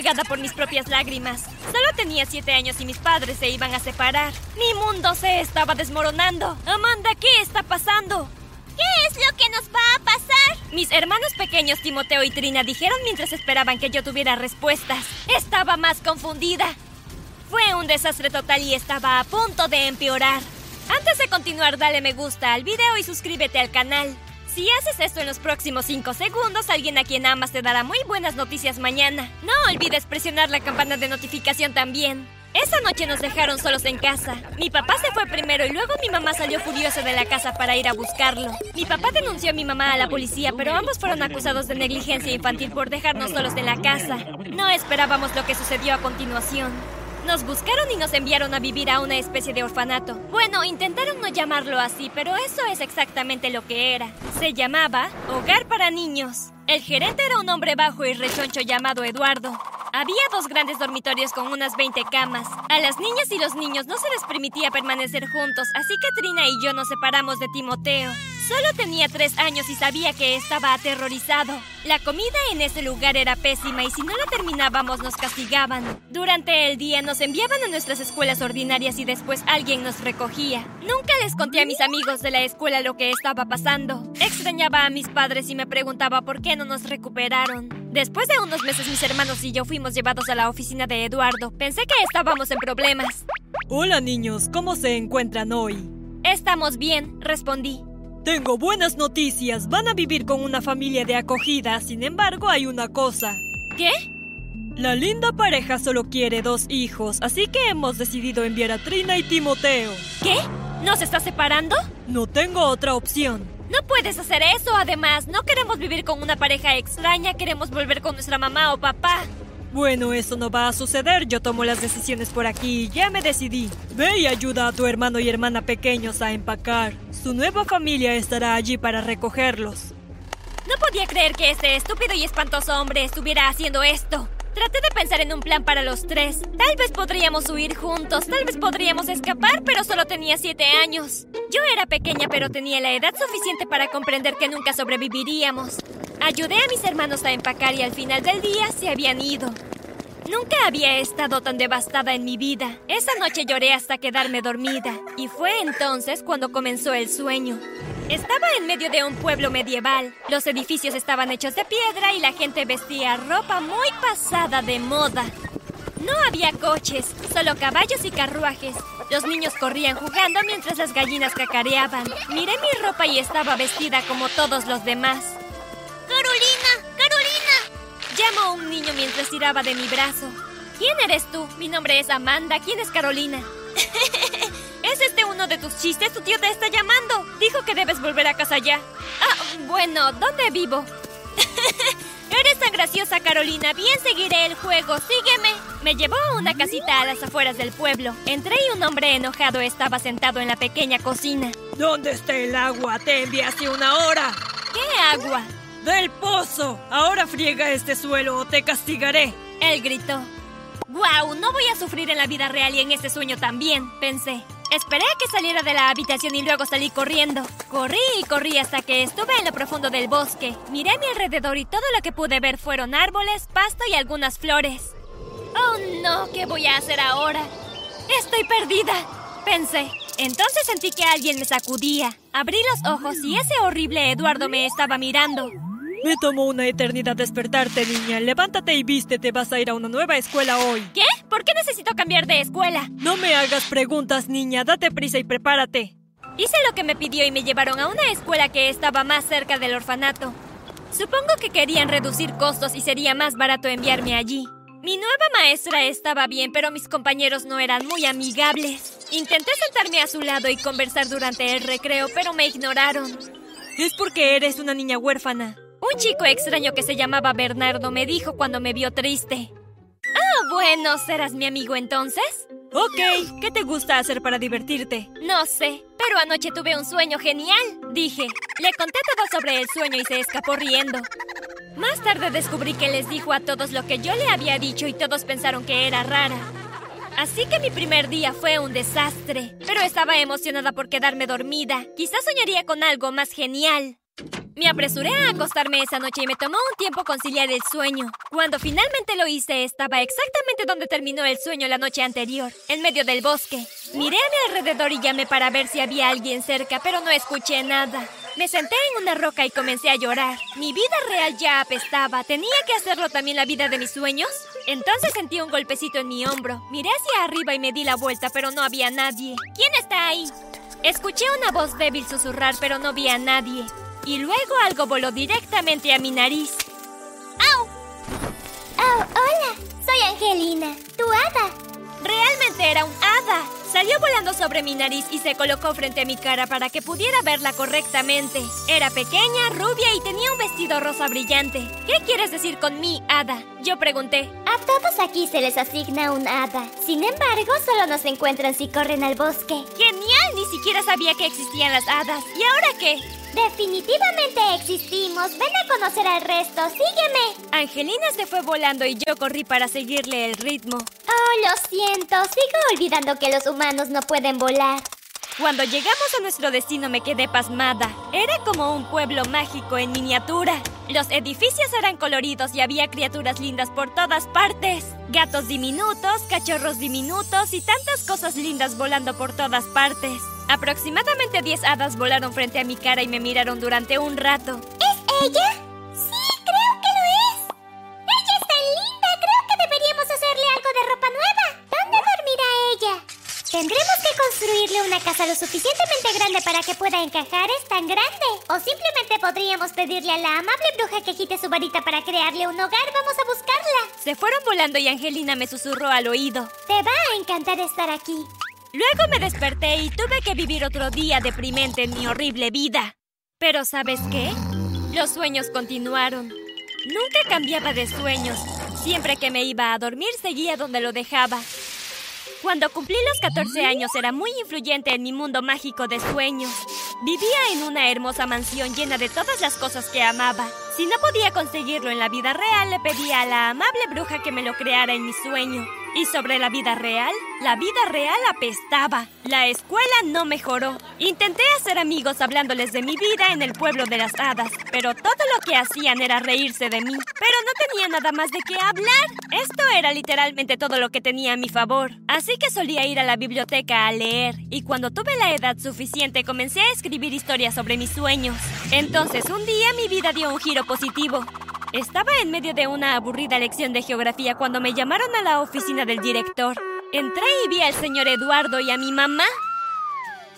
cegada por mis propias lágrimas. Solo tenía siete años y mis padres se iban a separar. Mi mundo se estaba desmoronando. Amanda, ¿qué está pasando? ¿Qué es lo que nos va a pasar? Mis hermanos pequeños Timoteo y Trina dijeron mientras esperaban que yo tuviera respuestas. Estaba más confundida. Fue un desastre total y estaba a punto de empeorar. Antes de continuar, dale me gusta al video y suscríbete al canal. Si haces esto en los próximos 5 segundos, alguien a quien amas te dará muy buenas noticias mañana. No olvides presionar la campana de notificación también. Esa noche nos dejaron solos en casa. Mi papá se fue primero y luego mi mamá salió furiosa de la casa para ir a buscarlo. Mi papá denunció a mi mamá a la policía, pero ambos fueron acusados de negligencia infantil por dejarnos solos en la casa. No esperábamos lo que sucedió a continuación. Nos buscaron y nos enviaron a vivir a una especie de orfanato. Bueno, intentaron no llamarlo así, pero eso es exactamente lo que era. Se llamaba Hogar para Niños. El gerente era un hombre bajo y rechoncho llamado Eduardo. Había dos grandes dormitorios con unas 20 camas. A las niñas y los niños no se les permitía permanecer juntos, así que Trina y yo nos separamos de Timoteo. Solo tenía tres años y sabía que estaba aterrorizado. La comida en ese lugar era pésima y si no la terminábamos nos castigaban. Durante el día nos enviaban a nuestras escuelas ordinarias y después alguien nos recogía. Nunca les conté a mis amigos de la escuela lo que estaba pasando. Extrañaba a mis padres y me preguntaba por qué no nos recuperaron. Después de unos meses mis hermanos y yo fuimos llevados a la oficina de Eduardo. Pensé que estábamos en problemas. Hola niños, ¿cómo se encuentran hoy? Estamos bien, respondí. Tengo buenas noticias. Van a vivir con una familia de acogida. Sin embargo, hay una cosa. ¿Qué? La linda pareja solo quiere dos hijos, así que hemos decidido enviar a Trina y Timoteo. ¿Qué? ¿Nos está separando? No tengo otra opción. No puedes hacer eso. Además, no queremos vivir con una pareja extraña. Queremos volver con nuestra mamá o papá. Bueno, eso no va a suceder. Yo tomo las decisiones por aquí y ya me decidí. Ve y ayuda a tu hermano y hermana pequeños a empacar. Su nueva familia estará allí para recogerlos. No podía creer que este estúpido y espantoso hombre estuviera haciendo esto. Traté de pensar en un plan para los tres. Tal vez podríamos huir juntos, tal vez podríamos escapar, pero solo tenía siete años. Yo era pequeña, pero tenía la edad suficiente para comprender que nunca sobreviviríamos. Ayudé a mis hermanos a empacar y al final del día se habían ido. Nunca había estado tan devastada en mi vida. Esa noche lloré hasta quedarme dormida. Y fue entonces cuando comenzó el sueño. Estaba en medio de un pueblo medieval. Los edificios estaban hechos de piedra y la gente vestía ropa muy pasada de moda. No había coches, solo caballos y carruajes. Los niños corrían jugando mientras las gallinas cacareaban. Miré mi ropa y estaba vestida como todos los demás. ¡Carolina! ¡Carolina! Llamó a un niño mientras tiraba de mi brazo. ¿Quién eres tú? Mi nombre es Amanda. ¿Quién es Carolina? ¿Es este uno de tus chistes? Tu tío te está llamando. Dijo que debes volver a casa ya. Ah, bueno, ¿dónde vivo? Eres tan graciosa, Carolina. Bien seguiré el juego. Sígueme. Me llevó a una casita a las afueras del pueblo. Entré y un hombre enojado estaba sentado en la pequeña cocina. ¿Dónde está el agua? Te envié hace una hora. ¿Qué agua? ¡Del pozo! Ahora friega este suelo o te castigaré. Él gritó. ¡Guau! No voy a sufrir en la vida real y en este sueño también, pensé. Esperé a que saliera de la habitación y luego salí corriendo. Corrí y corrí hasta que estuve en lo profundo del bosque. Miré a mi alrededor y todo lo que pude ver fueron árboles, pasto y algunas flores. ¡Oh no! ¿Qué voy a hacer ahora? ¡Estoy perdida! Pensé. Entonces sentí que alguien me sacudía. Abrí los ojos y ese horrible Eduardo me estaba mirando. Me tomó una eternidad despertarte, niña. Levántate y vístete. Vas a ir a una nueva escuela hoy. ¿Qué? ¿Por qué necesito cambiar de escuela? No me hagas preguntas, niña. Date prisa y prepárate. Hice lo que me pidió y me llevaron a una escuela que estaba más cerca del orfanato. Supongo que querían reducir costos y sería más barato enviarme allí. Mi nueva maestra estaba bien, pero mis compañeros no eran muy amigables. Intenté sentarme a su lado y conversar durante el recreo, pero me ignoraron. Es porque eres una niña huérfana. Un chico extraño que se llamaba Bernardo me dijo cuando me vio triste. Ah, bueno, ¿serás mi amigo entonces? Ok, ¿qué te gusta hacer para divertirte? No sé, pero anoche tuve un sueño genial, dije. Le conté todo sobre el sueño y se escapó riendo. Más tarde descubrí que les dijo a todos lo que yo le había dicho y todos pensaron que era rara. Así que mi primer día fue un desastre, pero estaba emocionada por quedarme dormida. Quizás soñaría con algo más genial. Me apresuré a acostarme esa noche y me tomó un tiempo conciliar el sueño. Cuando finalmente lo hice, estaba exactamente donde terminó el sueño la noche anterior, en medio del bosque. Miré a mi alrededor y llamé para ver si había alguien cerca, pero no escuché nada. Me senté en una roca y comencé a llorar. Mi vida real ya apestaba. ¿Tenía que hacerlo también la vida de mis sueños? Entonces sentí un golpecito en mi hombro. Miré hacia arriba y me di la vuelta, pero no había nadie. ¿Quién está ahí? Escuché una voz débil susurrar, pero no vi a nadie y luego algo voló directamente a mi nariz. ¡Au! ¡Oh, hola! Soy Angelina, tu hada. Realmente era un hada. Salió volando sobre mi nariz y se colocó frente a mi cara para que pudiera verla correctamente. Era pequeña, rubia y tenía un vestido rosa brillante. ¿Qué quieres decir con mi hada? Yo pregunté. A todos aquí se les asigna un hada. Sin embargo, solo nos encuentran si corren al bosque. ¡Genial! Ni siquiera sabía que existían las hadas. ¿Y ahora qué? Definitivamente existimos. Ven a conocer al resto. Sígueme. Angelina se fue volando y yo corrí para seguirle el ritmo. Oh, lo siento. Sigo olvidando que los humanos no pueden volar. Cuando llegamos a nuestro destino me quedé pasmada. Era como un pueblo mágico en miniatura. Los edificios eran coloridos y había criaturas lindas por todas partes. Gatos diminutos, cachorros diminutos y tantas cosas lindas volando por todas partes. Aproximadamente 10 hadas volaron frente a mi cara y me miraron durante un rato. ¿Es ella? Casa lo suficientemente grande para que pueda encajar. Es tan grande. O simplemente podríamos pedirle a la amable bruja que quite su varita para crearle un hogar. Vamos a buscarla. Se fueron volando y Angelina me susurró al oído. Te va a encantar estar aquí. Luego me desperté y tuve que vivir otro día deprimente en mi horrible vida. Pero ¿sabes qué? Los sueños continuaron. Nunca cambiaba de sueños. Siempre que me iba a dormir seguía donde lo dejaba. Cuando cumplí los 14 años era muy influyente en mi mundo mágico de sueños. Vivía en una hermosa mansión llena de todas las cosas que amaba. Si no podía conseguirlo en la vida real, le pedía a la amable bruja que me lo creara en mi sueño. Y sobre la vida real, la vida real apestaba. La escuela no mejoró. Intenté hacer amigos hablándoles de mi vida en el pueblo de las hadas, pero todo lo que hacían era reírse de mí. Pero no tenía nada más de qué hablar. Esto era literalmente todo lo que tenía a mi favor. Así que solía ir a la biblioteca a leer, y cuando tuve la edad suficiente comencé a escribir historias sobre mis sueños. Entonces un día mi vida dio un giro positivo. Estaba en medio de una aburrida lección de geografía cuando me llamaron a la oficina del director. Entré y vi al señor Eduardo y a mi mamá.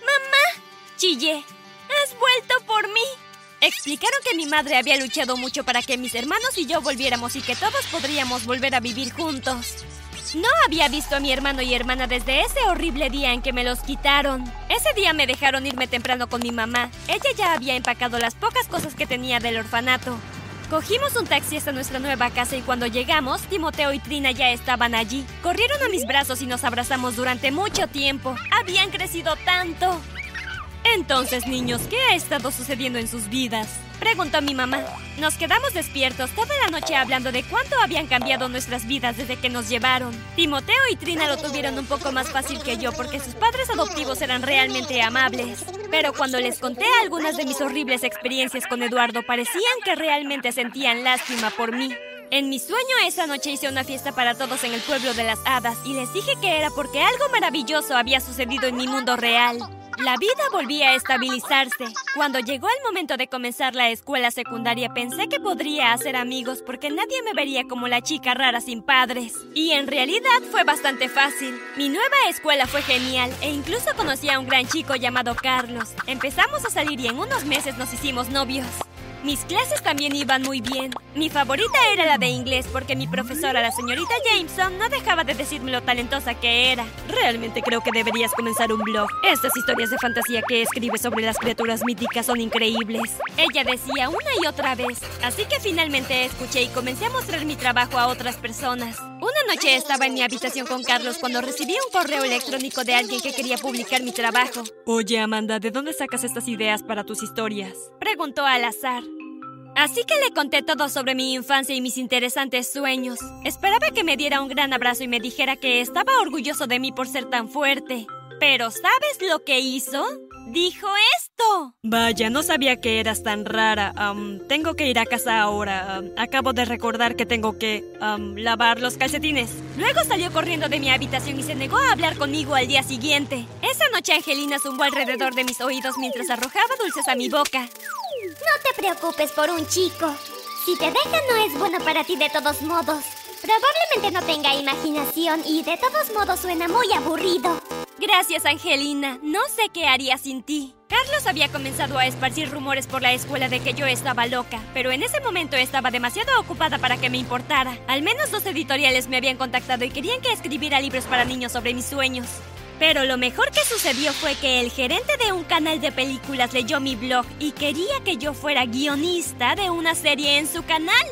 ¡Mamá! Chillé. ¡Has vuelto por mí! Explicaron que mi madre había luchado mucho para que mis hermanos y yo volviéramos y que todos podríamos volver a vivir juntos. No había visto a mi hermano y hermana desde ese horrible día en que me los quitaron. Ese día me dejaron irme temprano con mi mamá. Ella ya había empacado las pocas cosas que tenía del orfanato. Cogimos un taxi hasta nuestra nueva casa y cuando llegamos, Timoteo y Trina ya estaban allí. Corrieron a mis brazos y nos abrazamos durante mucho tiempo. Habían crecido tanto. Entonces, niños, ¿qué ha estado sucediendo en sus vidas? Preguntó mi mamá. Nos quedamos despiertos toda la noche hablando de cuánto habían cambiado nuestras vidas desde que nos llevaron. Timoteo y Trina lo tuvieron un poco más fácil que yo porque sus padres adoptivos eran realmente amables. Pero cuando les conté algunas de mis horribles experiencias con Eduardo, parecían que realmente sentían lástima por mí. En mi sueño esa noche hice una fiesta para todos en el pueblo de las hadas y les dije que era porque algo maravilloso había sucedido en mi mundo real. La vida volvía a estabilizarse. Cuando llegó el momento de comenzar la escuela secundaria pensé que podría hacer amigos porque nadie me vería como la chica rara sin padres. Y en realidad fue bastante fácil. Mi nueva escuela fue genial e incluso conocí a un gran chico llamado Carlos. Empezamos a salir y en unos meses nos hicimos novios. Mis clases también iban muy bien. Mi favorita era la de inglés porque mi profesora, la señorita Jameson, no dejaba de decirme lo talentosa que era. Realmente creo que deberías comenzar un blog. Estas historias de fantasía que escribes sobre las criaturas míticas son increíbles. Ella decía una y otra vez. Así que finalmente escuché y comencé a mostrar mi trabajo a otras personas. Noche estaba en mi habitación con Carlos cuando recibí un correo electrónico de alguien que quería publicar mi trabajo. Oye, Amanda, ¿de dónde sacas estas ideas para tus historias? Preguntó al azar. Así que le conté todo sobre mi infancia y mis interesantes sueños. Esperaba que me diera un gran abrazo y me dijera que estaba orgulloso de mí por ser tan fuerte. Pero ¿sabes lo que hizo? Dijo esto. Vaya, no sabía que eras tan rara. Tengo que ir a casa ahora. Acabo de recordar que tengo que lavar los calcetines. Luego salió corriendo de mi habitación y se negó a hablar conmigo al día siguiente. Esa noche Angelina zumbó alrededor de mis oídos mientras arrojaba dulces a mi boca. No te preocupes por un chico. Si te deja no es bueno para ti de todos modos. Probablemente no tenga imaginación y de todos modos suena muy aburrido. Gracias, Angelina. No sé qué haría sin ti. Carlos había comenzado a esparcir rumores por la escuela de que yo estaba loca, pero en ese momento estaba demasiado ocupada para que me importara. Al menos dos editoriales me habían contactado y querían que escribiera libros para niños sobre mis sueños. Pero lo mejor que sucedió fue que el gerente de un canal de películas leyó mi blog y quería que yo fuera guionista de una serie en su canal.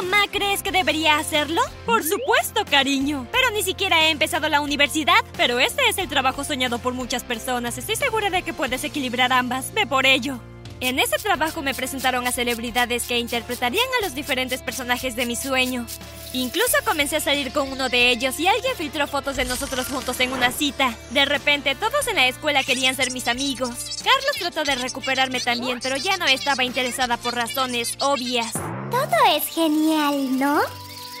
Mamá, ¿crees que debería hacerlo? Por supuesto, cariño. Pero ni siquiera he empezado la universidad. Pero este es el trabajo soñado por muchas personas. Estoy segura de que puedes equilibrar ambas. Ve por ello. En ese trabajo me presentaron a celebridades que interpretarían a los diferentes personajes de mi sueño. Incluso comencé a salir con uno de ellos y alguien filtró fotos de nosotros juntos en una cita. De repente, todos en la escuela querían ser mis amigos. Carlos trató de recuperarme también, pero ya no estaba interesada por razones obvias. Todo es genial, ¿no?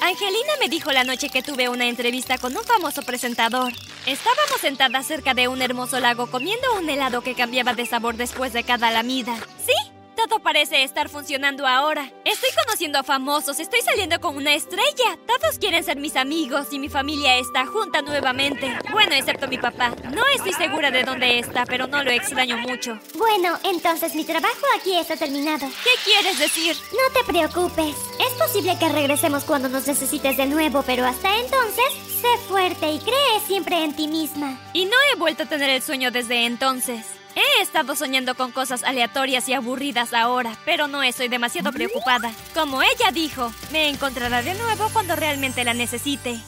Angelina me dijo la noche que tuve una entrevista con un famoso presentador. Estábamos sentadas cerca de un hermoso lago comiendo un helado que cambiaba de sabor después de cada lamida. ¿Sí? Todo parece estar funcionando ahora. Estoy conociendo a famosos, estoy saliendo con una estrella. Todos quieren ser mis amigos y mi familia está junta nuevamente. Bueno, excepto mi papá. No estoy segura de dónde está, pero no lo extraño mucho. Bueno, entonces mi trabajo aquí está terminado. ¿Qué quieres decir? No te preocupes. Es posible que regresemos cuando nos necesites de nuevo, pero hasta entonces, sé fuerte y cree siempre en ti misma. Y no he vuelto a tener el sueño desde entonces. He estado soñando con cosas aleatorias y aburridas ahora, pero no estoy demasiado preocupada. Como ella dijo, me encontrará de nuevo cuando realmente la necesite.